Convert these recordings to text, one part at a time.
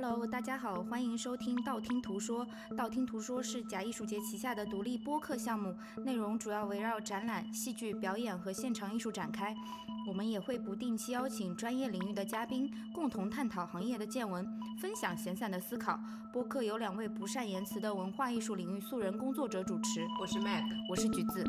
Hello，大家好，欢迎收听道听途说。道听途说是假艺术节旗下的独立播客项目，内容主要围绕展览、戏剧表演和现场艺术展开。我们也会不定期邀请专业领域的嘉宾，共同探讨行业的见闻，分享闲散的思考。播客由两位不善言辞的文化艺术领域素人工作者主持。我是 Mac，我是橘子。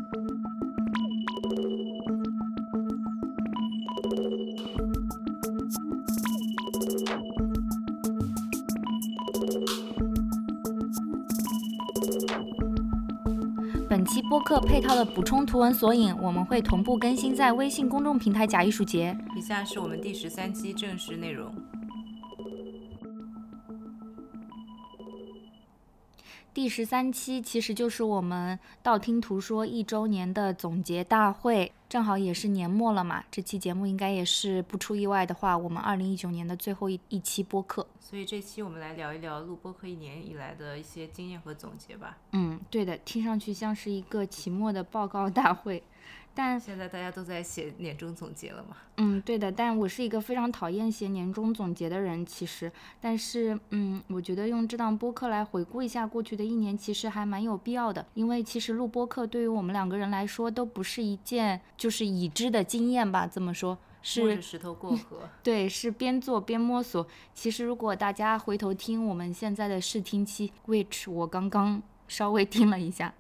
客配套的补充图文索引，我们会同步更新在微信公众平台“假艺术节”。以下是我们第十三期正式内容。第十三期其实就是我们道听途说一周年的总结大会，正好也是年末了嘛。这期节目应该也是不出意外的话，我们二零一九年的最后一一期播客。所以这期我们来聊一聊录播客一年以来的一些经验和总结吧。嗯，对的，听上去像是一个期末的报告大会。但现在大家都在写年终总结了嘛？嗯，对的。但我是一个非常讨厌写年终总结的人，其实。但是，嗯，我觉得用这档播客来回顾一下过去的一年，其实还蛮有必要的。因为其实录播客对于我们两个人来说，都不是一件就是已知的经验吧？这么说，是石头过河。对，是边做边摸索。其实，如果大家回头听我们现在的试听期，which 我刚刚稍微听了一下，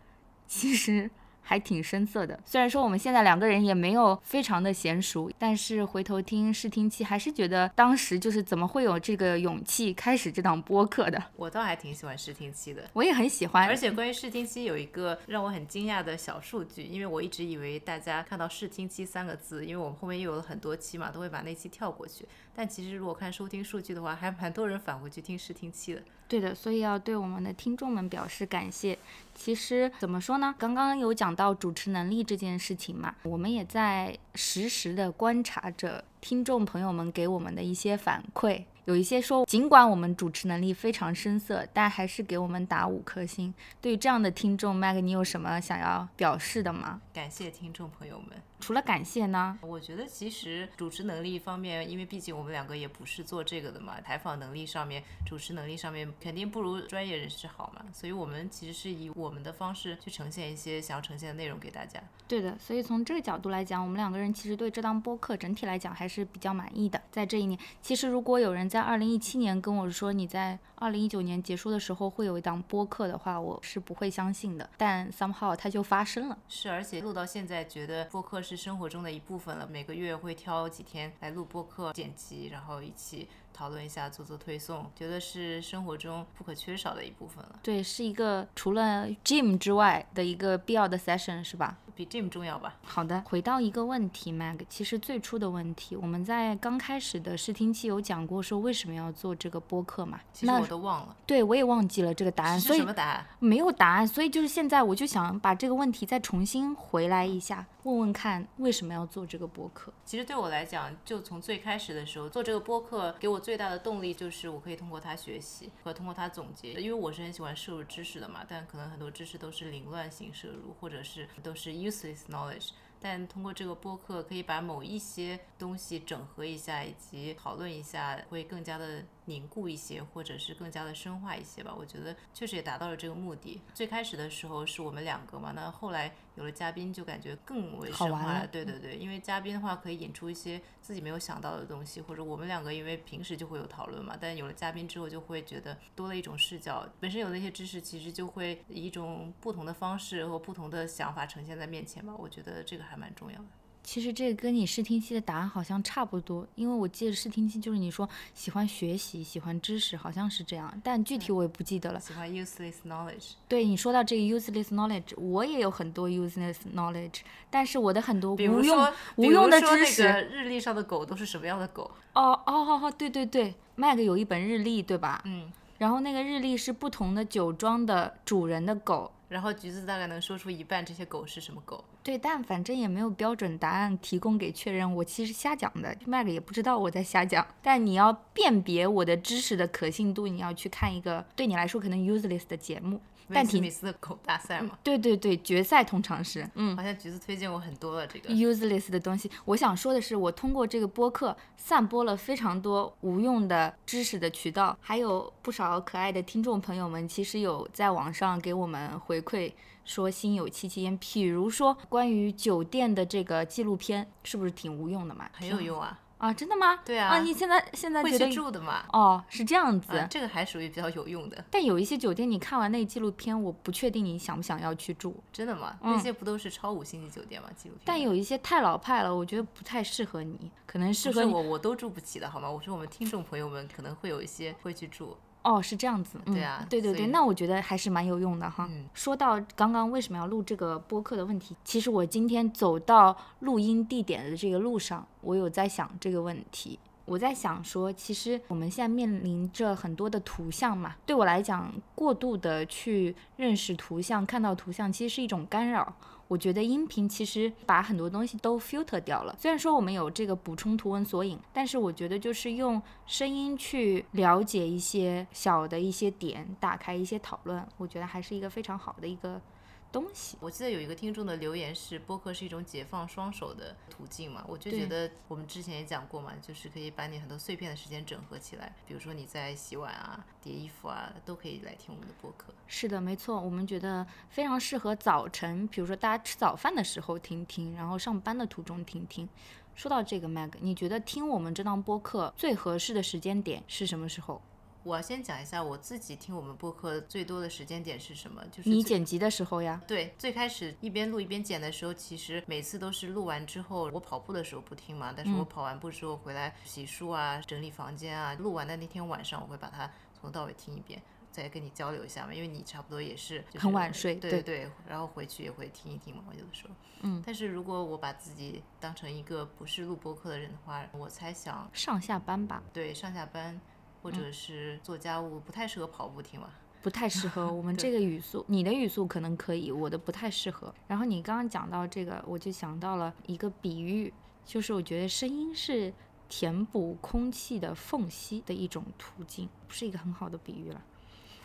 其实。还挺生涩的，虽然说我们现在两个人也没有非常的娴熟，但是回头听试听期，还是觉得当时就是怎么会有这个勇气开始这档播客的。我倒还挺喜欢试听期的，我也很喜欢。而且关于试听期有一个让我很惊讶的小数据，因为我一直以为大家看到试听期三个字，因为我们后面又有了很多期嘛，都会把那期跳过去。但其实如果看收听数据的话，还蛮多人返回去听试听期的。对的，所以要对我们的听众们表示感谢。其实怎么说呢？刚刚有讲到主持能力这件事情嘛，我们也在实时的观察着听众朋友们给我们的一些反馈。有一些说，尽管我们主持能力非常生涩，但还是给我们打五颗星。对于这样的听众，Mag，你有什么想要表示的吗？感谢听众朋友们。除了感谢呢？我觉得其实主持能力方面，因为毕竟我们两个也不是做这个的嘛，采访能力上面、主持能力上面肯定不如专业人士好嘛。所以我们其实是以我们的方式去呈现一些想要呈现的内容给大家。对的，所以从这个角度来讲，我们两个人其实对这档播客整体来讲还是比较满意的。在这一年，其实如果有人在在二零一七年跟我说你在二零一九年结束的时候会有一档播客的话，我是不会相信的。但 somehow 它就发生了。是，而且录到现在，觉得播客是生活中的一部分了。每个月会挑几天来录播客、剪辑，然后一起。讨论一下，做做推送，觉得是生活中不可缺少的一部分了。对，是一个除了 gym 之外的一个必要的 session，是吧？比 gym 重要吧。好的，回到一个问题，Mag，其实最初的问题，我们在刚开始的试听期有讲过，说为什么要做这个播客嘛？其实我都忘了。对，我也忘记了这个答案。所以什么答案？没有答案。所以就是现在，我就想把这个问题再重新回来一下，问问看为什么要做这个播客。其实对我来讲，就从最开始的时候做这个播客，给我最大的动力就。就是我可以通过它学习和通过它总结，因为我是很喜欢摄入知识的嘛，但可能很多知识都是凌乱性摄入，或者是都是 useless knowledge。但通过这个播客，可以把某一些东西整合一下，以及讨论一下，会更加的凝固一些，或者是更加的深化一些吧。我觉得确实也达到了这个目的。最开始的时候是我们两个嘛，那后来有了嘉宾，就感觉更为深化了。对对对，因为嘉宾的话可以引出一些自己没有想到的东西，或者我们两个因为平时就会有讨论嘛，但有了嘉宾之后，就会觉得多了一种视角。本身有那些知识，其实就会以一种不同的方式和不同的想法呈现在面前吧。我觉得这个。还蛮重要的。其实这个跟你试听期的答案好像差不多，因为我记得试听期就是你说喜欢学习、喜欢知识，好像是这样，但具体我也不记得了。喜欢 useless knowledge。对你说到这个 useless knowledge，我也有很多 useless knowledge，但是我的很多无用无用的知识。日历上的狗都是什么样的狗？哦哦哦哦，对对对，Mag 有一本日历，对吧？嗯。然后那个日历是不同的酒庄的主人的狗。然后橘子大概能说出一半这些狗是什么狗。对，但反正也没有标准答案提供给确认，我其实瞎讲的麦格也不知道我在瞎讲。但你要辨别我的知识的可信度，你要去看一个对你来说可能 useless 的节目。但提米斯的狗大赛嘛？对对对，决赛通常是，嗯，好像橘子推荐过很多了这个 useless 的东西。我想说的是，我通过这个播客散播了非常多无用的知识的渠道，还有不少可爱的听众朋友们，其实有在网上给我们回馈。说心有戚戚焉，比如说关于酒店的这个纪录片，是不是挺无用的嘛？很有用啊！啊，真的吗？对啊。啊，你现在现在会去住的吗？哦，是这样子。这个还属于比较有用的。但有一些酒店，你看完那纪录片，我不确定你想不想要去住。真的吗？那些不都是超五星级酒店吗？纪录片。但有一些太老派了，我觉得不太适合你，可能适合我，我都住不起的好吗？我说我们听众朋友们可能会有一些会去住。哦，是这样子，对啊，对对对，那我觉得还是蛮有用的哈。说到刚刚为什么要录这个播客的问题，其实我今天走到录音地点的这个路上，我有在想这个问题。我在想说，其实我们现在面临着很多的图像嘛，对我来讲，过度的去认识图像、看到图像，其实是一种干扰。我觉得音频其实把很多东西都 filter 掉了。虽然说我们有这个补充图文索引，但是我觉得就是用声音去了解一些小的一些点，打开一些讨论，我觉得还是一个非常好的一个。东西，我记得有一个听众的留言是播客是一种解放双手的途径嘛，我就觉得我们之前也讲过嘛，就是可以把你很多碎片的时间整合起来，比如说你在洗碗啊、叠衣服啊，都可以来听我们的播客。是的，没错，我们觉得非常适合早晨，比如说大家吃早饭的时候听听，然后上班的途中听听。说到这个，Mag，你觉得听我们这档播客最合适的时间点是什么时候？我先讲一下我自己听我们播客最多的时间点是什么，就是你剪辑的时候呀。对，最开始一边录一边剪的时候，其实每次都是录完之后，我跑步的时候不听嘛，但是我跑完步之后回来洗漱啊、整理房间啊，录完的那天晚上我会把它从头到尾听一遍，再跟你交流一下嘛，因为你差不多也是很晚睡，对对对，然后回去也会听一听嘛，有的时候。嗯。但是如果我把自己当成一个不是录播客的人的话，我猜想上下班吧。对，上下班。或者是做家务不太适合跑步听吧，不太适合我们 这个语速，你的语速可能可以，我的不太适合。然后你刚刚讲到这个，我就想到了一个比喻，就是我觉得声音是填补空气的缝隙的一种途径，不是一个很好的比喻了。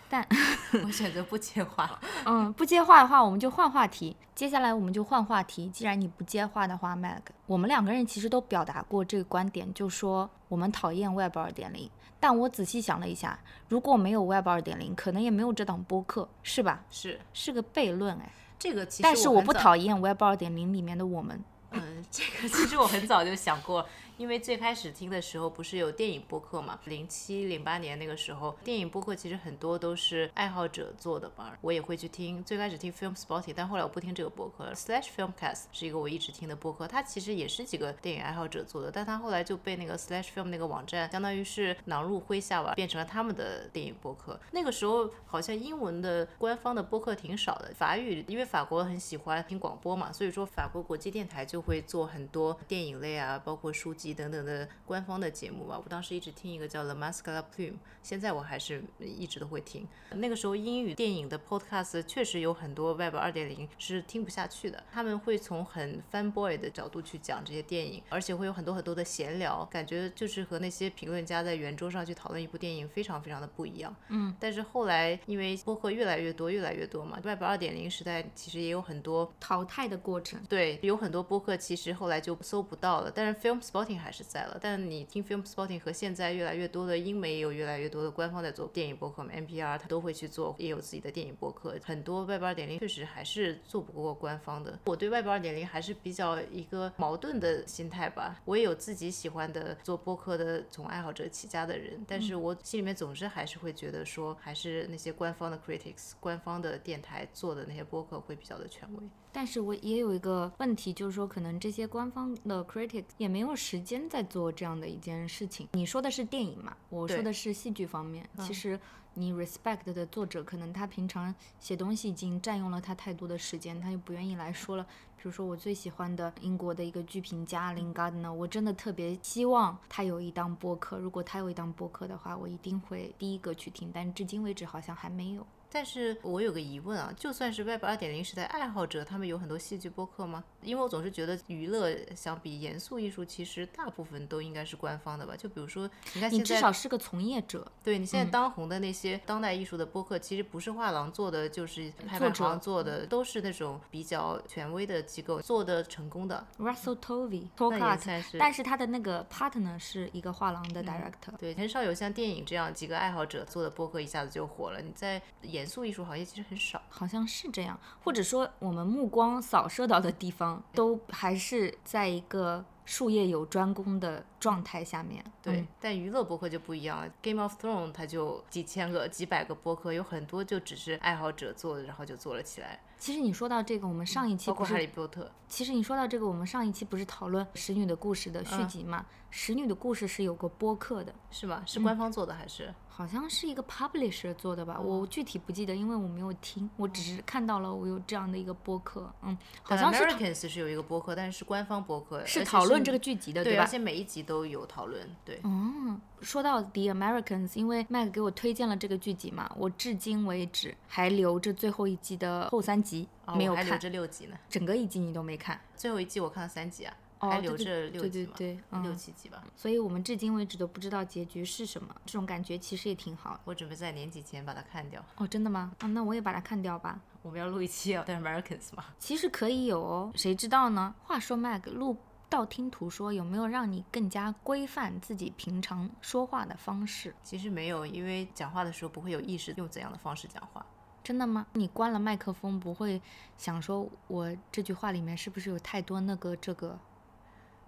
但 我选择不接话。嗯，不接话的话，我们就换话题。接下来我们就换话题。既然你不接话的话，Mag，我们两个人其实都表达过这个观点，就说我们讨厌 Web 二点零。但我仔细想了一下，如果没有 Web 二点零，可能也没有这档播客，是吧？是，是个悖论哎。这个其实，但是我不讨厌 Web 二点零里面的我们。嗯，这个其实我很早就想过。因为最开始听的时候不是有电影播客嘛？零七零八年那个时候，电影播客其实很多都是爱好者做的嘛，我也会去听。最开始听 Film Spotting，但后来我不听这个播客了。Slash Filmcast 是一个我一直听的播客，它其实也是几个电影爱好者做的，但它后来就被那个 Slash Film 那个网站相当于是囊入麾下吧，变成了他们的电影播客。那个时候好像英文的官方的播客挺少的，法语因为法国很喜欢听广播嘛，所以说法国国际电台就会做很多电影类啊，包括书籍等等的。官方的节目吧，我当时一直听一个叫 The Mascara Plume，现在我还是一直都会听。那个时候英语电影的 podcast 确实有很多 Web 二点零是听不下去的，他们会从很 fanboy 的角度去讲这些电影，而且会有很多很多的闲聊，感觉就是和那些评论家在圆桌上去讨论一部电影非常非常的不一样。嗯，但是后来因为播客越来越多越来越多嘛，Web 二点零时代其实也有很多淘汰的过程。对，有很多播客其实后来就搜不到了，但是 Film Spotting 还是在了，但你听 Film Spotting 和现在越来越多的英美也有越来越多的官方在做电影播客嘛，NPR 它都会去做，也有自己的电影播客。很多 Web 二点零确实还是做不过官方的。我对 Web 二点零还是比较一个矛盾的心态吧。我也有自己喜欢的做播客的从爱好者起家的人，但是我心里面总是还是会觉得说，还是那些官方的 critics、官方的电台做的那些播客会比较的权威。但是我也有一个问题，就是说可能这些官方的 critics 也没有时间在做这样的一件事情。你说的是电影嘛？我说的是戏剧方面。其实你 respect 的作者，可能他平常写东西已经占用了他太多的时间，他就不愿意来说了。比如说我最喜欢的英国的一个剧评家 Lin Gardner，我真的特别希望他有一档播客。如果他有一档播客的话，我一定会第一个去听。但至今为止好像还没有。但是我有个疑问啊，就算是 Web 二点零时代爱好者，他们有很多戏剧播客吗？因为我总是觉得娱乐相比严肃艺术，其实大部分都应该是官方的吧。就比如说，你看你至少是个从业者，对你现在当红的那些当代艺术的播客，其实不是画廊做的，就是拍卖行做的，都是那种比较权威的机构做的成功的。Russell Tovey、那 t o 也 k a t 算是但是他的那个 partner 是一个画廊的 director。对，很少有像电影这样几个爱好者做的播客一下子就火了。你在严肃艺术行业其实很少。好像是这样，或者说我们目光扫射到的地方，都还是在一个术业有专攻的状态下面。对，嗯但娱乐博客就不一样了。Game of Thrones 它就几千个、几百个博客，有很多就只是爱好者做的，然后就做了起来。其实你说到这个，我们上一期不包括哈利，波特，其实你说到这个，我们上一期不是讨论《使女的故事》的续嗯集嘛？使女的故事》是有个播客的，是吗？嗯是官方做的还是？好像是一个 publisher 做的吧，我具体不记得，因为我没有听，我只是看到了我有这样的一个播客，嗯，好像是讨 Americans 是有一个播客，但是是官方播客，是讨论这个剧集的，对，吧而？且每一集都有讨论。对，嗯，说到 The Americans，因为麦克给我推荐了这个剧集嘛，我至今为止还留着最后一季的后三集、哦没有看，我还留着六集呢，整个一季你都没看，最后一季我看了三集啊，还留着六对集嘛，对对，六嗯，七集吧。所以我们至今为止都不知道结局是什么，这种感觉其实也挺好。我准备在年底前把它看掉。哦，真的吗？啊，那我也把它看掉吧。我们要录一期啊，The Americans 嘛。其实可以有哦，谁知道呢？话说麦克录道听途说，有没有让你更加规范自己平常说话的方式？其实没有，因为讲话的时候不会有意识用怎样的方式讲话。真的吗？你关了麦克风，不会想说我这句话里面是不是有太多那个这个？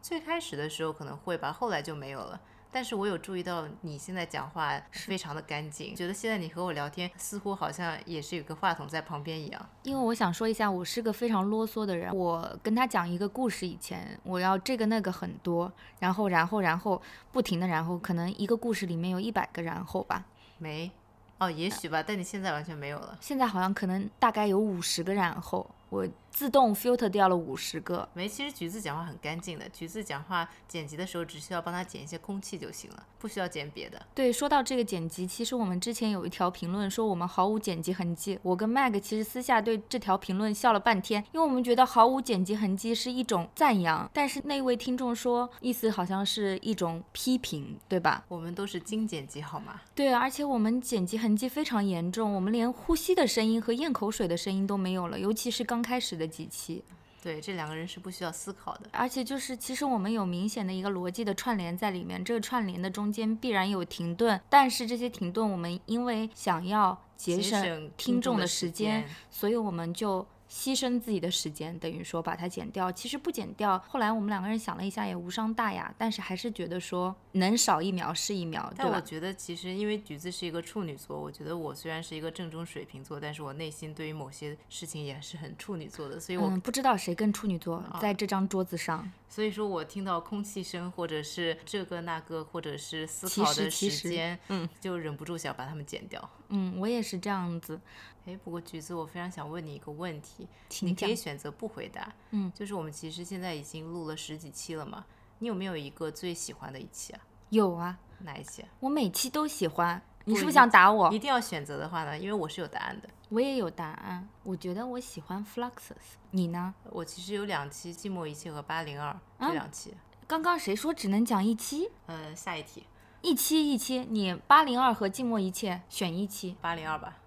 最开始的时候可能会吧，后来就没有了。但是我有注意到你现在讲话非常的干净，觉得现在你和我聊天似乎好像也是有个话筒在旁边一样。因为我想说一下，我是个非常啰嗦的人。我跟他讲一个故事以前，我要这个那个很多，然后然后然后不停的然后，可能一个故事里面有一百个然后吧。没，哦，也许吧，但你现在完全没有了。现在好像可能大概有五十个然后，我自动 filter 掉了五十个。没，其实橘子讲话很干净的，橘子讲话剪辑的时候只需要帮他剪一些空气就行了，不需要剪别的。对，说到这个剪辑，其实我们之前有一条评论说我们毫无剪辑痕迹。我跟 Mag 其实私下对这条评论笑了半天，因为我们觉得毫无剪辑痕迹是一种赞扬，但是那位听众说意思好像是一种批评，对吧？我们都是精剪辑好吗？对，而且我们剪辑痕迹非常严重，我们连呼吸的声音和咽口水的声音都没有了，尤其是刚开始的几期。对，这两个人是不需要思考的。而且就是，其实我们有明显的一个逻辑的串联在里面，这个串联的中间必然有停顿，但是这些停顿我们因为想要节省省听众的时间，所以我们就牺牲自己的时间，等于说把它剪掉。其实不剪掉，后来我们两个人想了一下，也无伤大雅，但是还是觉得说能少一秒是一秒，但我觉得，其实因为橘子是一个处女座，我觉得我虽然是一个正宗水瓶座，但是我内心对于某些事情也是很处女座的，所以我、嗯，不知道谁跟处女座在这张桌子上。所以说我听到空气声，或者是这个那个，或者是思考的时间，嗯，就忍不住想把它们剪掉。嗯，我也是这样子。哎，不过橘子，我非常想问你一个问题，你可以选择不回答。嗯，就是我们其实现在已经录了十几期了嘛，你有没有一个最喜欢的一期啊？有啊，哪一期啊？我每期都喜欢。你是不是想打我？一定要选择的话呢，因为我是有答案的。我也有答案，我觉得我喜欢 Fluxus，你呢？我其实有两期《寂寞一切》和《八零二》啊这两期。刚刚谁说只能讲一期？呃，下一题，一期一期，你八零二和寂寞一切选一期，八零二吧。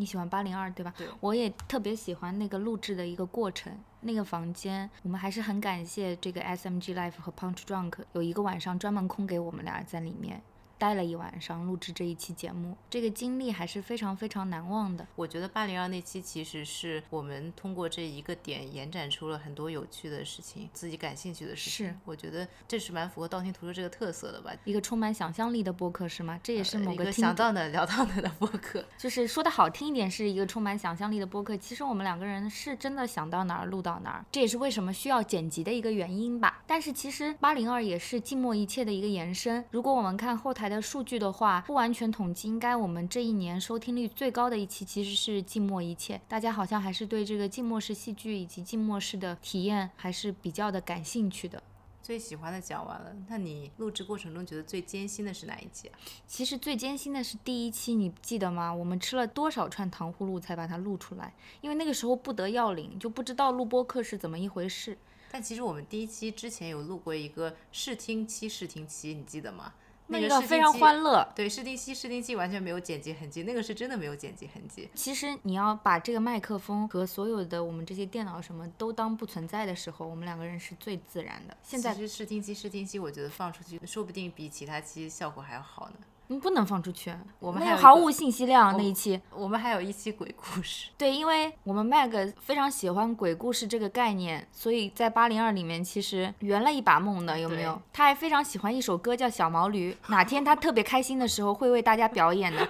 你喜欢八零二对吧？对我也特别喜欢那个录制的一个过程，那个房间，我们还是很感谢这个 SMG Life 和 Punch Drunk 有一个晚上专门空给我们俩在里面待了一晚上录制这一期节目，这个经历还是非常非常难忘的。我觉得八零二那期其实是我们通过这一个点延展出了很多有趣的事情，自己感兴趣的事情。是，我觉得这是蛮符合道听途说这个特色的吧。一个充满想象力的播客是吗？这也是某呃个听想到哪聊到哪的播客。就是说的好听一点，是一个充满想象力的播客。其实我们两个人是真的想到哪儿录到哪儿，这也是为什么需要剪辑的一个原因吧。但是其实八零二也是静默一切的一个延伸。如果我们看后台的数据的话，不完全统计，应该我们这一年收听率最高的一期其实是静默一切。大家好像还是对这个静默式戏剧以及静默式的体验还是比较的感兴趣的。最喜欢的讲完了，那你录制过程中觉得最艰辛的是哪一集啊？其实最艰辛的是第一期，你记得吗？我们吃了多少串糖葫芦才把它录出来？因为那个时候不得要领，就不知道录播课是怎么一回事。但其实我们第一期之前有录过一个试听期，试听期你记得吗？那个非常欢乐。对，试听期，试听期完全没有剪辑痕迹，那个是真的没有剪辑痕迹。其实你要把这个麦克风和所有的我们这些电脑什么都当不存在的时候，我们两个人是最自然的。现在其实试听期，试听期，我觉得放出去说不定比其他期效果还要好呢。嗯，不能放出去，我们还有毫无信息量那一期。我们还有一期鬼故事。对，因为我们 Mag 非常喜欢鬼故事这个概念，所以在八零二里面其实圆了一把梦的，有没有？他还非常喜欢一首歌叫《小毛驴》，哪天他特别开心的时候会为大家表演的。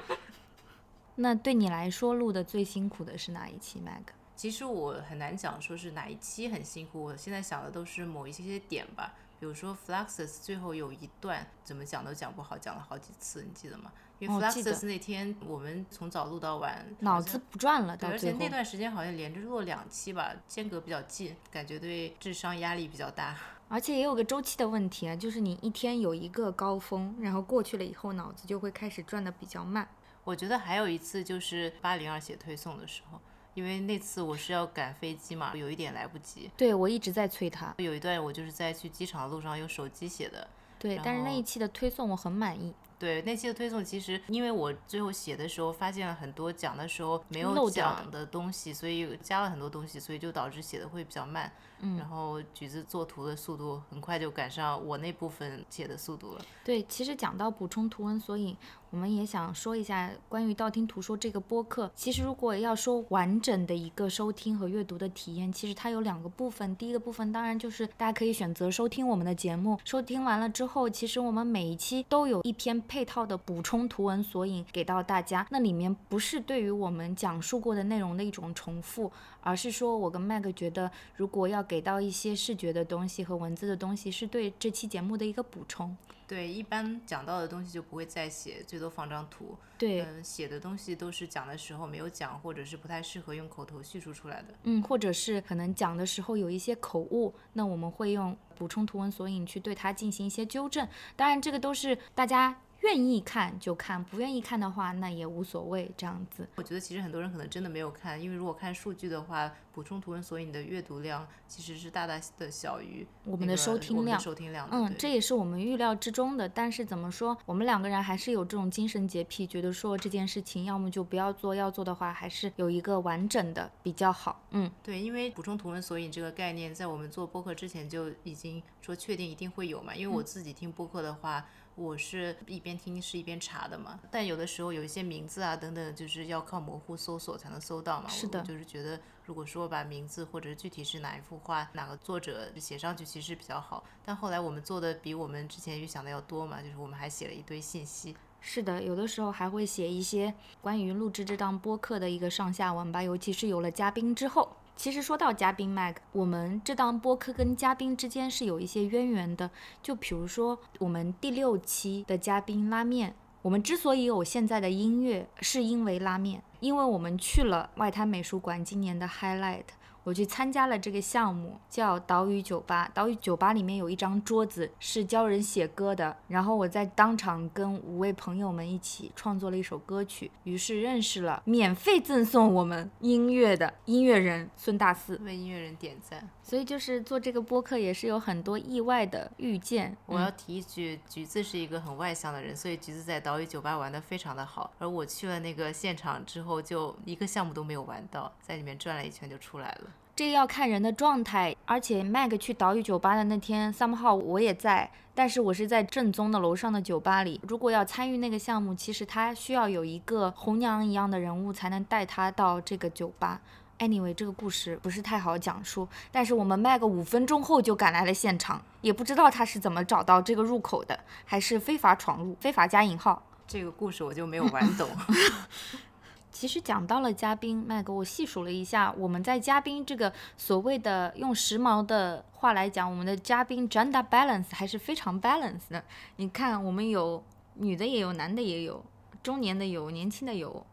那对你来说录的最辛苦的是哪一期 Mag？其实我很难讲说是哪一期很辛苦，我现在想的都是某一些些点吧。比如说 Fluxus 最后有一段怎么讲都讲不好，讲了好几次，你记得吗？因为 Fluxus 那天我们从早录到晚，脑子不转了，对而且那段时间好像连着录了两期吧，间隔比较近，感觉对智商压力比较大。而且也有个周期的问题啊，就是你一天有一个高峰，然后过去了以后，脑子就会开始转的比较慢。我觉得还有一次就是八零二写推送的时候。因为那次我是要赶飞机嘛，有一点来不及。对，我一直在催他。有一段我就是在去机场的路上用手机写的。对，但是那一期的推送我很满意。对，那期的推送其实因为我最后写的时候发现了很多讲的时候没有讲的东西，所以加了很多东西，所以就导致写的会比较慢。嗯。然后橘子做图的速度很快就赶上我那部分写的速度了。对，其实讲到补充图文索引。我们也想说一下关于道听途说这个播客。其实如果要说完整的一个收听和阅读的体验，其实它有两个部分。第一个部分当然就是大家可以选择收听我们的节目，收听完了之后，其实我们每一期都有一篇配套的补充图文索引给到大家。那里面不是对于我们讲述过的内容的一种重复，而是说我跟麦克觉得，如果要给到一些视觉的东西和文字的东西，是对这期节目的一个补充。对，一般讲到的东西就不会再写，最多放张图。对，嗯，写的东西都是讲的时候没有讲，或者是不太适合用口头叙述出来的。嗯，或者是可能讲的时候有一些口误，那我们会用补充图文索引去对它进行一些纠正。当然，这个都是大家。愿意看就看，不愿意看的话，那也无所谓。这样子，我觉得其实很多人可能真的没有看，因为如果看数据的话，补充图文索引的阅读量其实是大大的小于我们的收听量。收听量，嗯，这也是我们预料之中的。但是怎么说，我们两个人还是有这种精神洁癖，觉得说这件事情要么就不要做，要做的话还是有一个完整的比较好。嗯，对，因为补充图文索引这个概念，在我们做播客之前就已经说确定一定会有嘛。因为我自己听播客的话。我是一边听是一边查的嘛，但有的时候有一些名字啊等等，就是要靠模糊搜索才能搜到嘛。是的，就是觉得如果说把名字或者具体是哪一幅画、哪个作者写上去，其实比较好。但后来我们做的比我们之前预想的要多嘛，就是我们还写了一堆信息。是的，有的时候还会写一些关于录制这档播客的一个上下文吧，尤其是有了嘉宾之后。其实说到嘉宾麦克我们这档播客跟嘉宾之间是有一些渊源的。就比如说我们第六期的嘉宾拉面，我们之所以有现在的音乐，是因为拉面，因为我们去了外滩美术馆今年的 Highlight。我去参加了这个项目，叫岛屿酒吧。岛屿酒吧里面有一张桌子是教人写歌的，然后我在当场跟五位朋友们一起创作了一首歌曲，于是认识了免费赠送我们音乐的音乐人孙大四，为音乐人点赞。所以就是做这个播客也是有很多意外的遇见。我要提一句，橘子是一个很外向的人，所以橘子在岛屿酒吧玩的非常的好，而我去了那个现场之后，就一个项目都没有玩到，在里面转了一圈就出来了。这个要看人的状态，而且 Mag 去岛屿酒吧的那天，somehow 我也在，但是我是在正宗的楼上的酒吧里。如果要参与那个项目，其实他需要有一个红娘一样的人物才能带他到这个酒吧。Anyway，这个故事不是太好讲述，但是我们 Mag 五分钟后就赶来了现场，也不知道他是怎么找到这个入口的，还是非法闯入，非法加引号。这个故事我就没有玩懂。其实讲到了嘉宾，麦哥，我细数了一下，我们在嘉宾这个所谓的用时髦的话来讲，我们的嘉宾 gender balance 还是非常 balance 的。你看，我们有女的也有，男的也有，中年的有，年轻的有。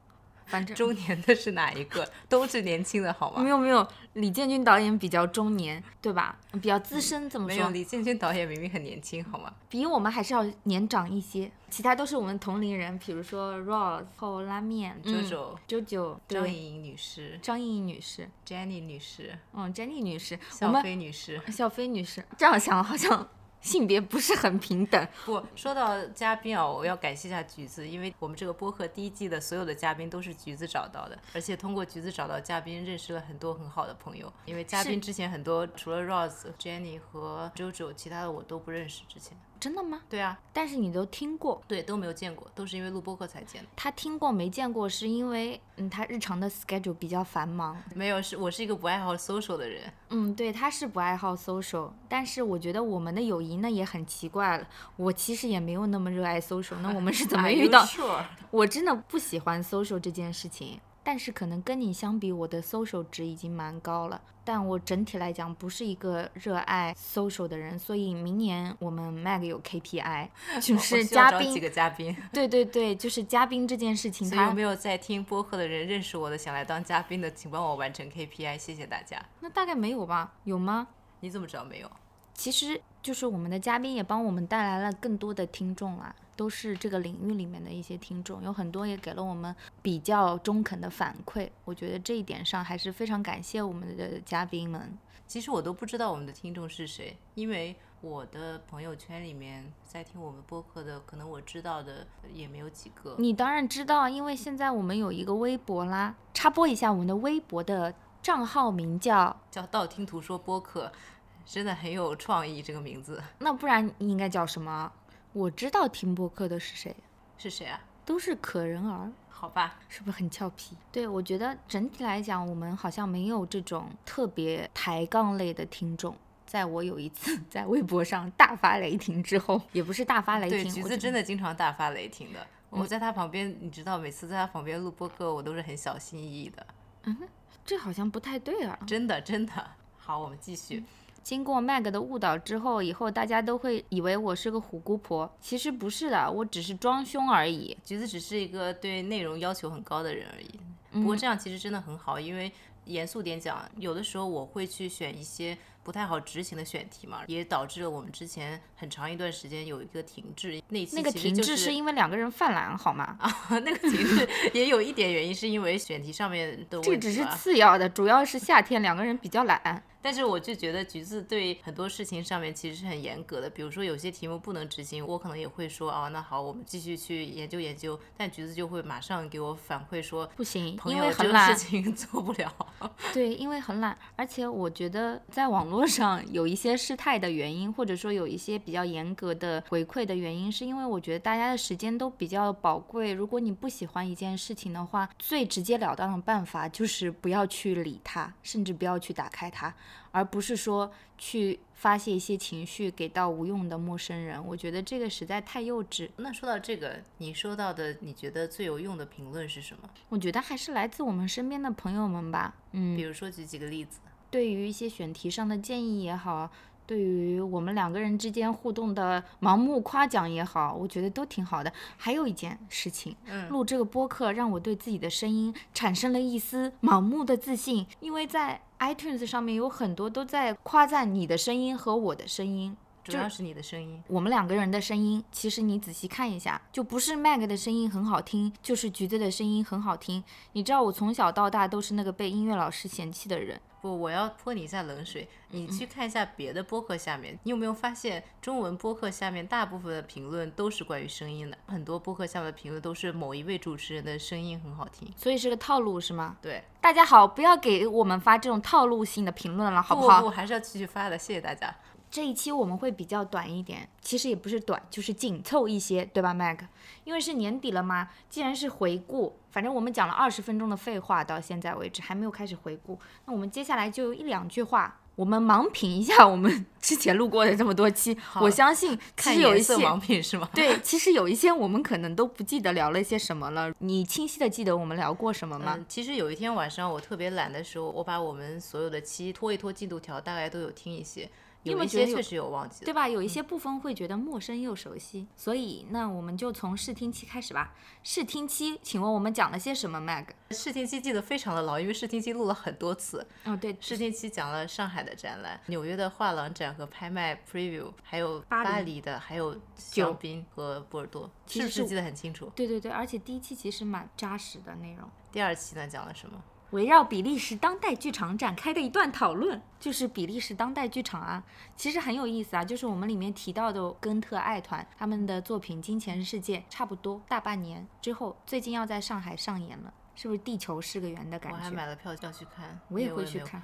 反正中年的是哪一个？都是年轻的好吗？没有没有，李建军导演比较中年，对吧？比较资深，怎么说没有，说？李建军导演明明很年轻好吗？比我们还是要年长一些。其他都是我们同龄人，比如说 Rose 后拉面、周周、九九、对张莹莹女士、张莹莹女士，Jenny 女士、嗯，Jenny 女士，小们飞女士。小飞女士。这样想好像性别不是很平等。不，说到嘉宾啊，我要感谢一下橘子，因为我们这个播客第一季的所有的嘉宾都是橘子找到的，而且通过橘子找到嘉宾，认识了很多很好的朋友。因为嘉宾之前很多除了 Rose、Jenny 和 JoJo，其他的我都不认识。之前，真的吗？对啊，但是你都听过，对，都没有见过，都是因为录播客才见的。他听过没见过，是因为嗯，他日常的 schedule 比较繁忙。没有，是我是一个不爱好 social 的人。嗯，对，他是不爱好 social，但是我觉得我们的友谊呢也很奇怪了。我其实也没有那么热爱 social，那我们是怎么 遇到？sure？我真的不喜欢 social 这件事情，但是可能跟你相比，我的 social 值已经蛮高了。但我整体来讲不是一个热爱 social 的人，所以明年我们 Mag 有 KPI，就是嘉宾。找几个嘉宾。对对对，就是嘉宾这件事情，所以有没有在听播客的人认识我的，想来当嘉宾的，请帮我完成 KPI，谢谢大家。那大概没有吧？有吗？你怎么知道没有？其实就是我们的嘉宾也帮我们带来了更多的听众啦，都是这个领域里面的一些听众，有很多也给了我们比较中肯的反馈。我觉得这一点上还是非常感谢我们的嘉宾们。其实我都不知道我们的听众是谁，因为我的朋友圈里面在听我们播客的，可能我知道的也没有几个。你当然知道，因为现在我们有一个微博啦，插播一下，我们的微博的账号名叫，叫道听途说播客，真的很有创意，这个名字那不然你应该叫什么？我知道听播客的是谁，是谁啊？都是可人儿。好吧，是不是很俏皮？对我觉得整体来讲，我们好像没有这种特别抬杠类的听众。在我有一次 在微博上大发雷霆之后，也不是大发雷，霆，橘子真的经常大发雷霆的。我在他旁边，你知道，每次在他旁边录播客，我都是很小心翼翼的，嗯这好像不太对啊。真的真的。好，我们继续。经过 Mag 的误导之后，以后大家都会以为我是个虎姑婆，其实不是的，我只是装凶而已。橘子只是一个对内容要求很高的人而已。不过这样其实真的很好，因为严肃点讲，有的时候我会去选一些不太好执行的选题嘛，也导致了我们之前很长一段时间有一个停滞。那那个停滞是因为两个人犯懒，好吗？啊 那个停滞也有一点原因，是因为选题上面的这个只是。次要的，主要是夏天两个人比较懒。但是我就觉得橘子对很多事情上面其实是很严格的，比如说有些题目不能执行，我可能也会说哦，那好，我们继续去研究研究。但橘子就会马上给我反馈说，不行，因为很懒事。情 做不了。对，因为很懒，而且我觉得在网络上有一些事态的原因，或者说有一些比较严格的回馈的原因，是因为我觉得大家的时间都比较宝贵。如果你不喜欢一件事情的话，最直截了当的办法就是不要去理它，甚至不要去打开它，而不是说去发泄一些情绪给到无用的陌生人。我觉得这个实在太幼稚。那说到这个，你收到的你觉得最有用的评论是什么？我觉得还是来自我们身边的朋友们吧。嗯，比如说举几个例子。对于一些选题上的建议也好，对于我们两个人之间互动的盲目夸奖也好，我觉得都挺好的。还有一件事情，嗯录这个播客让我对自己的声音产生了一丝盲目的自信，因为在 iTunes 上面有很多都在夸赞你的声音和我的声音。主要是你的声音。我们两个人的声音，其实你仔细看一下，就不是 Mag 的声音很好听，就是橘子的声音很好听。你知道我从小到大都是那个被音乐老师嫌弃的人。不，我要泼你一下冷水。你去看一下别的播客下面，你有没有发现中文播客下面大部分的评论都是关于声音的？很多播客下面的评论都是某一位主持人的声音很好听。所以是个套路是吗？对，大家好，不要给我们发这种套路性的评论了，好不好？不，还是要继续发的，谢谢大家。这一期我们会比较短一点，其实也不是短，就是紧凑一些，对吧，Mag？因为是年底了嘛，既然是回顾，反正我们讲了二十分钟的废话，到现在为止还没有开始回顾，那我们接下来就一两句话，我们盲品一下我们之前录过的这么多期，我相信其看实有一些盲品是吗？对，其实有一些我们可能都不记得聊了一些什么了，你清晰的记得我们聊过什么吗？嗯，其实有一天晚上我特别懒的时候，我把我们所有的期拖一拖进度条，大概都有听一些。有有一没有觉得有些确实有忘记。对吧？有一些部分会觉得陌生又熟悉，所以那我们就从试听期开始吧。试听期，请问我们讲了些什么，Mag？试听期记得非常的牢，因为试听期录了很多次。哦，对，试听期讲了上海的展览、纽约的画廊展和拍卖 preview，还有巴黎的，还有香槟和波尔多，是不是记得很清楚？对对对，而且第一期其实蛮扎实的内容。第二期呢讲了什么？围绕比利时当代剧场展开的一段讨论，就是比利时当代剧场啊，其实很有意思啊。就是我们里面提到的根特爱团他们的作品《金钱世界》，差不多大半年之后，最近要在上海上演了，是不是地球是个圆的感觉我还觉？买了票要去看，我也会去看。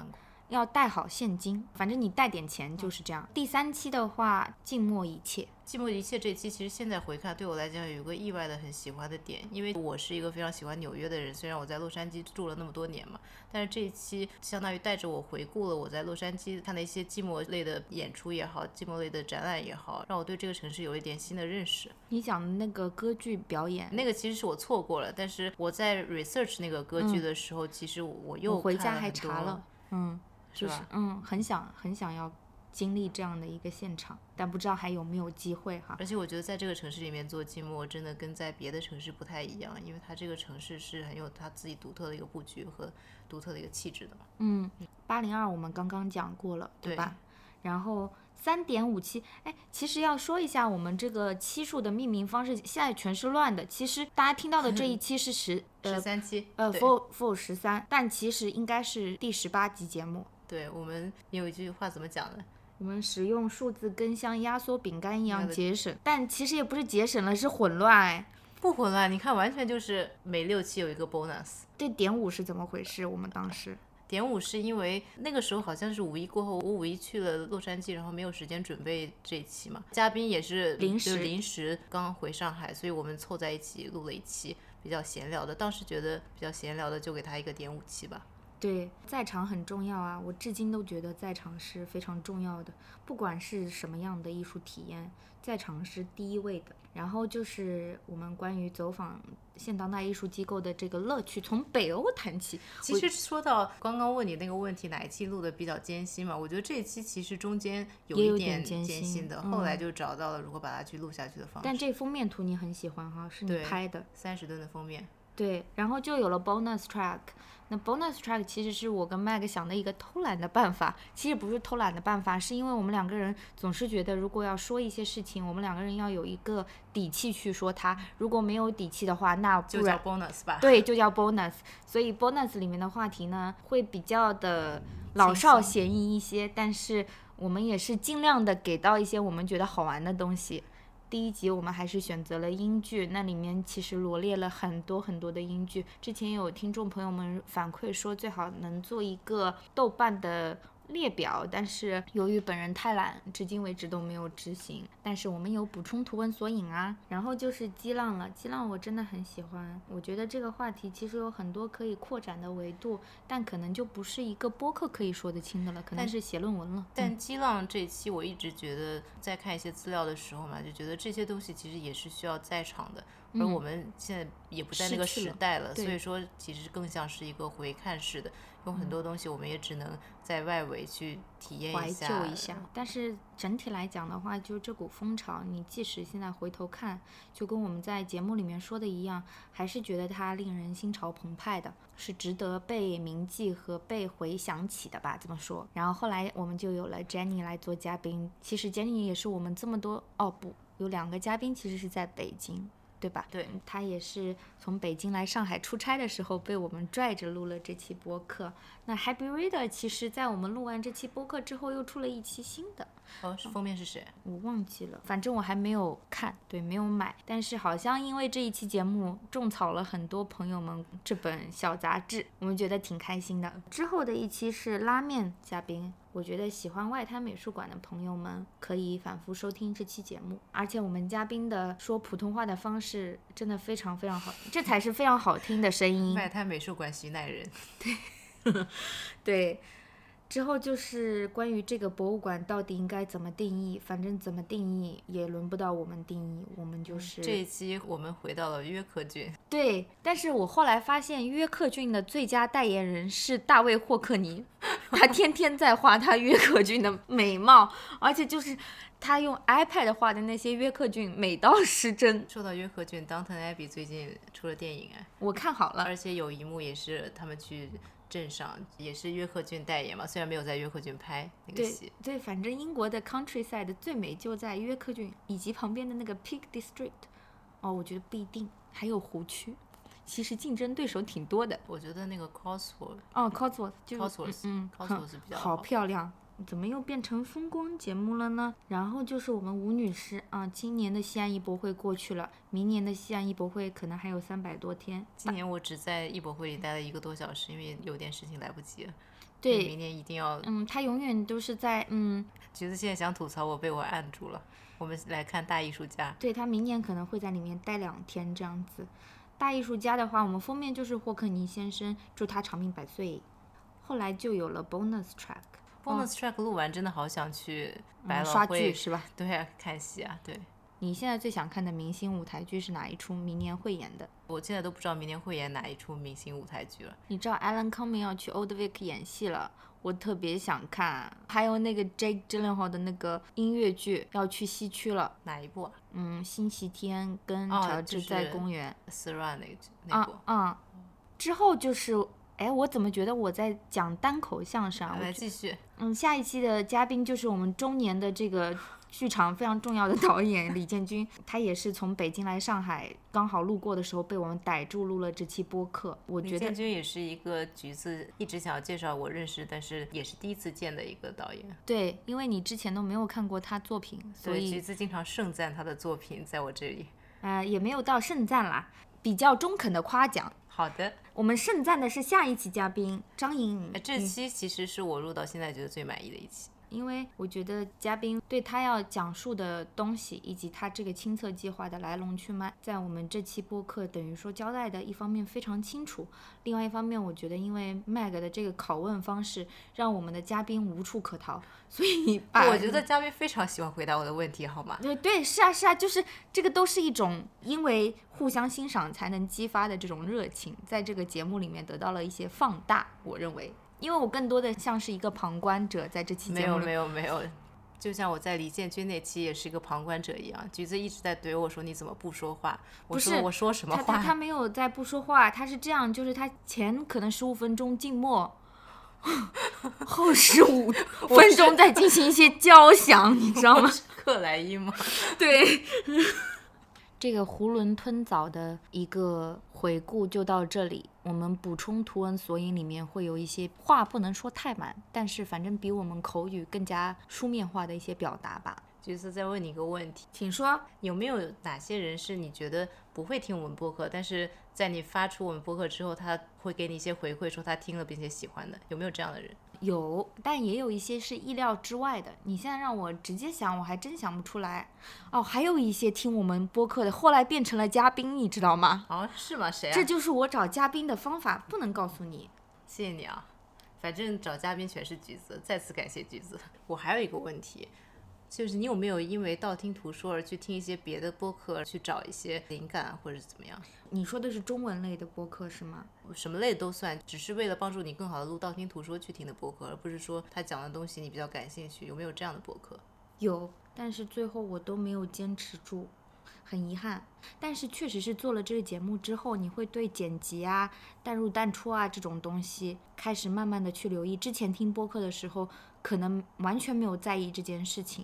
要带好现金，反正你带点钱就是这样。第三期的话，静默一切，寂寞一切这一期，其实现在回看对我来讲有一个意外的很喜欢的点，因为我是一个非常喜欢纽约的人，虽然我在洛杉矶住了那么多年嘛，但是这一期相当于带着我回顾了我在洛杉矶看的一些寂寞类的演出也好，寂寞类的展览也好，让我对这个城市有了一点新的认识。你讲的那个歌剧表演，那个其实是我错过了，但是我在 research 那个歌剧的时候，其实我又回家还查了，嗯，就是吧嗯，很想很想要经历这样的一个现场，但不知道还有没有机会哈。而且我觉得在这个城市里面做寂寞，真的跟在别的城市不太一样，因为它这个城市是很有它自己独特的一个布局和独特的一个气质的。嗯，八零二我们刚刚讲过了，对对吧？然后三点五七，哎，其实要说一下我们这个期数的命名方式，现在全是乱的。其实大家听到的这一期是十 十呃三期，呃对 for for 十三，但其实应该是第十八集节目。对我们有一句话怎么讲的？我们使用数字跟像压缩饼干一样节省，但其实也不是节省了，是混乱哎。不混乱，你看完全就是每六期有一个 bonus。这点五是怎么回事？我们当时 点五是因为那个时候好像是五一过后，我五一去了洛杉矶，然后没有时间准备这一期嘛，嘉宾也是临时临时刚回上海，所以我们凑在一起录了一期比较闲聊的。当时觉得比较闲聊的，就给他一个点五期吧。对在场很重要啊，我至今都觉得在场是非常重要的，不管是什么样的艺术体验，在场是第一位的。然后就是我们关于走访现当代艺术机构的这个乐趣，从北欧谈起。其实说到刚刚问你那个问题，哪一期录的比较艰辛嘛？我觉得这一期其实中间有一点点艰辛辛的，嗯后来就找到了如何把它去录下去的方式。但这封面图你很喜欢哈，是你拍的。三十吨的封面，对，然后就有了 bonus track。那 bonus track 其实是我跟 Mag 想的一个偷懒的办法，其实不是偷懒的办法，是因为我们两个人总是觉得，如果要说一些事情，我们两个人要有一个底气去说它。如果没有底气的话，那就叫 bonus 吧。对，就叫 bonus。所以 bonus 里面的话题呢，会比较的老少咸宜一些，但是我们也是尽量的给到一些我们觉得好玩的东西。第一集我们还是选择了英剧，那里面其实罗列了很多很多的英剧。之前有听众朋友们反馈说，最好能做一个豆瓣的列表，但是由于本人太懒，至今为止都没有执行。但是我们有补充图文索引啊，然后就是激浪了，激浪我真的很喜欢，我觉得这个话题其实有很多可以扩展的维度，但可能就不是一个播客可以说得清的了，可能但是写论文了。但激浪这一期，我一直觉得在看一些资料的时候嘛，就觉得这些东西其实也是需要在场的，而我们现在也不在那个时代了，对所以说其实更像是一个回看式的，有很多东西我们也只能在外围去体验怀一下。旧一下。但是整体来讲的话，就这股风潮，你即使现在回头看，就跟我们在节目里面说的一样，还是觉得它令人心潮澎湃的，是值得被铭记和被回想起的吧？这么说。然后后来我们就有了 Jenny 来做嘉宾，其实 Jenny 也是我们这么多哦不，有两个嘉宾其实是在北京。对吧？对，他也是从北京来上海出差的时候被我们拽着录了这期播客。那 Happy Reader 其实在我们录完这期播客之后，又出了一期新的，哦，是封面是谁？我忘记了，反正我还没有看，对，没有买。但是好像因为这一期节目种草了很多朋友们这本小杂志，我们觉得挺开心的。之后的一期是拉面嘉宾，我觉得喜欢外滩美术馆的朋友们可以反复收听这期节目，而且我们嘉宾的说普通话的方式真的非常非常好，这才是非常好听的声音。外滩美术馆徐乃人。对，之后就是关于这个博物馆到底应该怎么定义，反正怎么定义也轮不到我们定义，我们就是这一期我们回到了约克郡，对。但是我后来发现约克郡的最佳代言人是大卫霍克尼，他天天在画他约克郡的美貌，而且就是他用 iPad 画的那些约克郡美到失真。说到约克郡，Downton Abbey 最近出了电影哎，我看好了，而且有一幕也是他们去镇上，也是约克郡代言嘛，虽然没有在约克郡拍那个对戏。对，反正英国的 countryside 最美就在约克郡以及旁边的那个 Peak District。哦，我觉得不一定，还有湖区，其实竞争对手挺多的。我觉得那个 Cosworth 哦，Cotswold 就 Cosworth 嗯，Cosworth 是比较好漂亮。怎么又变成风光节目了呢？然后就是我们吴女士啊，今年的西安艺博会过去了，明年的西安艺博会可能还有三百多天。今年我只在艺博会里待了一个多小时，因为有点事情来不及了。对明年一定要。嗯，她永远都是在嗯，橘子现在想吐槽我，被我按住了。我们来看大艺术家，对她明年可能会在里面待两天这样子。大艺术家的话，我们封面就是霍克尼先生，祝他长命百岁。后来就有了 bonus track，bonus track 录完，真的好想去百嗯、刷老汇，剧是吧？对啊，看戏啊，对。你现在最想看的明星舞台剧是哪一出？明年会演的？我现在都不知道明年会演哪一出明星舞台剧了。你知道 Alan Cumming 要去 Old Vic 演戏了，我特别想看。还有那个 Jake Gyllenhaal 的那个音乐剧要去西区了。哪一部啊？嗯，星期天跟哦乔治在就是公园。Sira 那个那部。嗯嗯。之后就是，哎，我怎么觉得我在讲单口相声啊？我来继续。嗯，下一期的嘉宾就是我们中年的这个剧场非常重要的导演李建军，他也是从北京来上海，刚好路过的时候被我们逮住录了这期播客。我觉得李建军也是一个橘子一直想要介绍我认识，但是也是第一次见的一个导演。对，因为你之前都没有看过他作品，所以，橘子经常盛赞他的作品，在我这里。呃也没有到盛赞啦，比较中肯的夸奖。好的，我们盛赞的是下一期嘉宾张颖颖呃，这期其实是我录到现在觉得最满意的一期。因为我觉得嘉宾对他要讲述的东西，以及他这个亲测计划的来龙去脉，在我们这期播客等于说交代的一方面非常清楚，另外一方面，我觉得因为 Mag 的这个拷问方式，让我们的嘉宾无处可逃，所以 把我觉得嘉宾非常喜欢回答我的问题，好吗？对对是啊是啊，就是这个都是一种因为互相欣赏才能激发的这种热情，在这个节目里面得到了一些放大，我认为。因为我更多的像是一个旁观者，在这期没有节目里没有没有，就像我在李建军那期也是一个旁观者一样，橘子一直在怼我说你怎么不说话？我说我说什么话他他？没有在不说话，他是这样，就是他前可能十五分钟静默，后十五 分钟再进行一些 交响，你知道吗？克莱因吗？对。这个囫囵吞枣的一个回顾就到这里。我们补充图文索引里面会有一些话不能说太满，但是反正比我们口语更加书面化的一些表达吧。橘子再问你一个问题，请说。有没有哪些人是你觉得不会听我们播客，但是在你发出我们播客之后，他会给你一些回馈，说他听了并且喜欢的？有没有这样的人？有，但也有一些是意料之外的。你现在让我直接想，我还真想不出来。哦，还有一些听我们播客的，后来变成了嘉宾，你知道吗？哦，是吗？谁啊？这就是我找嘉宾的方法，不能告诉你。谢谢你啊，反正找嘉宾全是橘子，再次感谢橘子。我还有一个问题，就是你有没有因为道听途说而去听一些别的播客，去找一些灵感或者是怎么样？你说的是中文类的播客是吗？什么类都算，只是为了帮助你更好的录道听途说去听的播客，而不是说他讲的东西你比较感兴趣。有没有这样的播客？有，但是最后我都没有坚持住，很遗憾。但是确实是做了这个节目之后，你会对剪辑啊、淡入淡出啊这种东西开始慢慢的去留意。之前听播客的时候，可能完全没有在意这件事情。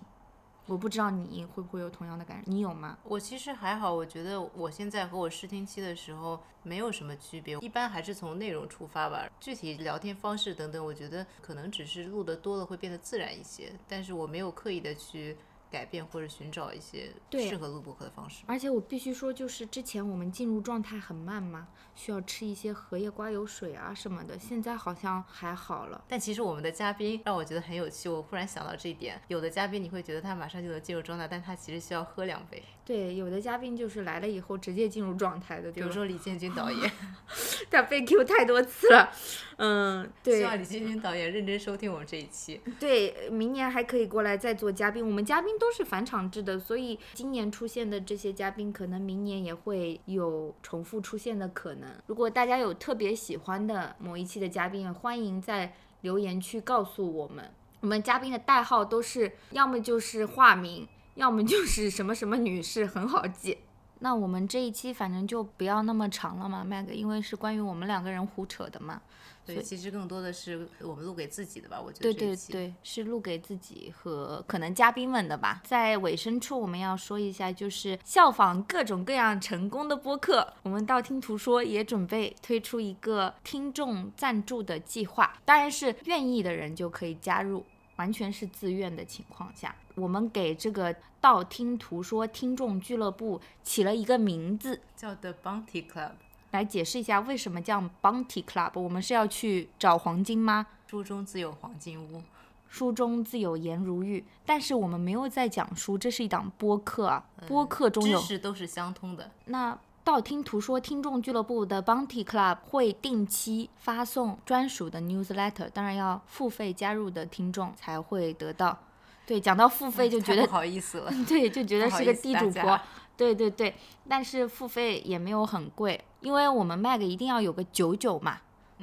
我不知道你会不会有同样的感受，你有吗？我其实还好，我觉得我现在和我试听期的时候没有什么区别，一般还是从内容出发吧。具体聊天方式等等，我觉得可能只是录的多了会变得自然一些，但是我没有刻意的去改变或者寻找一些对适合录播客的方式。而且我必须说，就是之前我们进入状态很慢嘛，需要吃一些荷叶瓜油水啊什么的，现在好像还好了。但其实我们的嘉宾让我觉得很有趣，我忽然想到这一点，有的嘉宾你会觉得他马上就能进入状态，但他其实需要喝两杯。对，有的嘉宾就是来了以后直接进入状态的，比如？说李建军导 演，他被 Q 太多次了，嗯，对希望李建军导演认真收听我们这一期。对，明年还可以过来再做嘉宾。我们嘉宾都是返场制的，所以今年出现的这些嘉宾，可能明年也会有重复出现的可能。如果大家有特别喜欢的某一期的嘉宾，欢迎在留言区告诉我们。我们嘉宾的代号都是要么就是化名，要么就是什么什么女士，很好记。那我们这一期反正就不要那么长了嘛，Mag，因为是关于我们两个人胡扯的嘛。对，其实更多的是我们录给自己的吧，我觉得。对对对，是录给自己和可能嘉宾们的吧。在尾声处，我们要说一下，就是效仿各种各样成功的播客，我们道听途说也准备推出一个听众赞助的计划，当然是愿意的人就可以加入，完全是自愿的情况下，我们给这个道听途说听众俱乐部起了一个名字，叫 The Bounty Club。来解释一下为什么叫 Bounty Club？我们是要去找黄金吗？书中自有黄金屋，书中自有颜如玉。但是我们没有在讲书，这是一档播客啊，播客中有知识都是相通的。那道听途说听众俱乐部的 Bounty Club 会定期发送专属的 newsletter，当然要付费加入的听众才会得到。对，讲到付费就觉得不好意思了，对，就觉得是个地主婆。对对对，但是付费也没有很贵，因为我们卖个一定要有个九九嘛，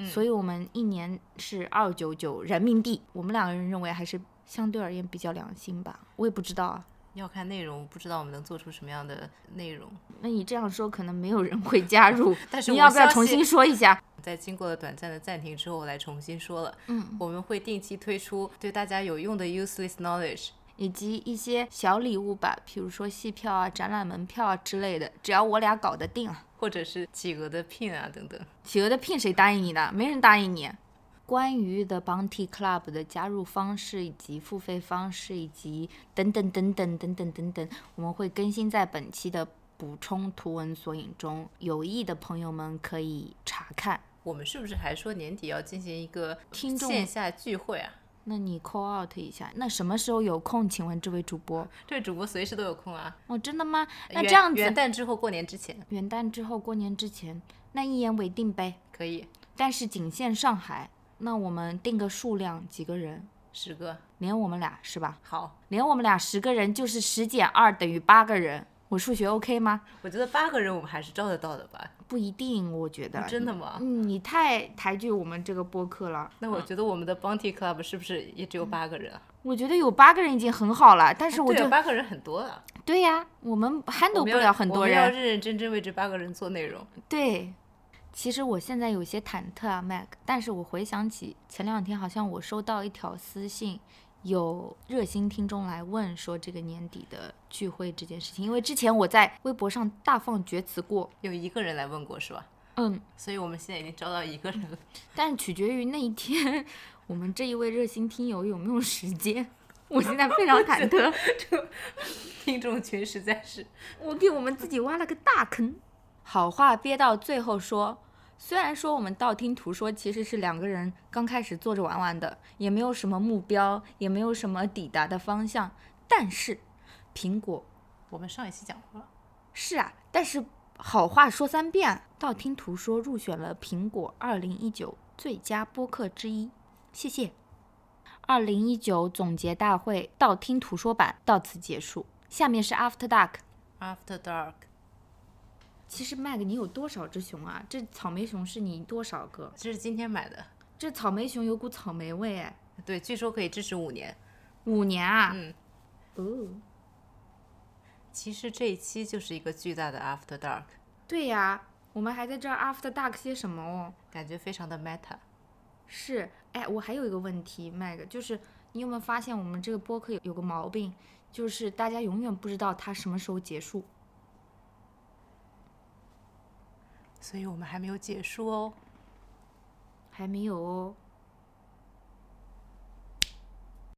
所以我们一年是二九九人民币。我们两个人认为还是相对而言比较良心吧，我也不知道啊，要看内容，不知道我们能做出什么样的内容。那你这样说，可能没有人会加入。但是你要不要重新说一下？在经过了短暂的暂停之后，我来重新说了。嗯，我们会定期推出对大家有用的 useless knowledge。以及一些小礼物吧，譬如说戏票啊、展览门票啊之类的，只要我俩搞得定，或者是企鹅的聘啊等等。企鹅的聘谁答应你的？没人答应你。关于 The Bounty Club 的加入方式以及付费方式以及等等等等等等等等，我们会更新在本期的补充图文索引中，有意的朋友们可以查看。我们是不是还说年底要进行一个听众线下聚会啊？那你 call out 一下，那什么时候有空？请问这位主播，这位主播随时都有空啊。哦，真的吗？那这样子，元旦之后过年之前，元旦之后过年之前，那一言为定呗。可以，但是仅限上海。那我们定个数量，几个人？十个，连我们俩是吧？好，连我们俩十个人就是十减二等于八个人。我数学 OK 吗？我觉得八个人我们还是招得到的吧。不一定，我觉得。真的吗？嗯，你太抬举我们这个播客了。那我觉得我们的 Bounty Club 是不是也只有八个人啊？我觉得有八个人已经很好了，但是我觉得八个人很多了。对呀，我们 handle 不了很多人。要认认真真为这八个人做内容。对，其实我现在有些忐忑啊，Mac。但是我回想起前两天，好像我收到一条私信。有热心听众来问说这个年底的聚会这件事情，因为之前我在微博上大放厥词过，有一个人来问过是吧？嗯，所以我们现在已经招到一个人了，但取决于那一天我们这一位热心听友有没有时间。我现在非常忐忑，这听众群实在是，我给我们自己挖了个大坑。好话憋到最后说。虽然说我们道听途说，其实是两个人刚开始坐着玩玩的，也没有什么目标，也没有什么抵达的方向。但是，苹果，我们上一期讲过了。是啊，但是好话说三遍，道听途说入选了苹果二零一九最佳播客之一。谢谢。二零一九总结大会道听途说版到此结束。下面是 After Dark。After Dark。其实麦克，你有多少只熊啊？这草莓熊是你多少个？这是今天买的。这草莓熊有股草莓味哎。对，据说可以支持五年。五年啊？嗯。哦。其实这一期就是一个巨大的 After Dark。对呀，我们还在这 After Dark 些什么哦？感觉非常的 meta。是，哎，我还有一个问题，麦克，就是你有没有发现我们这个播客有有个毛病，就是大家永远不知道它什么时候结束。所以我们还没有结束哦，还没有哦。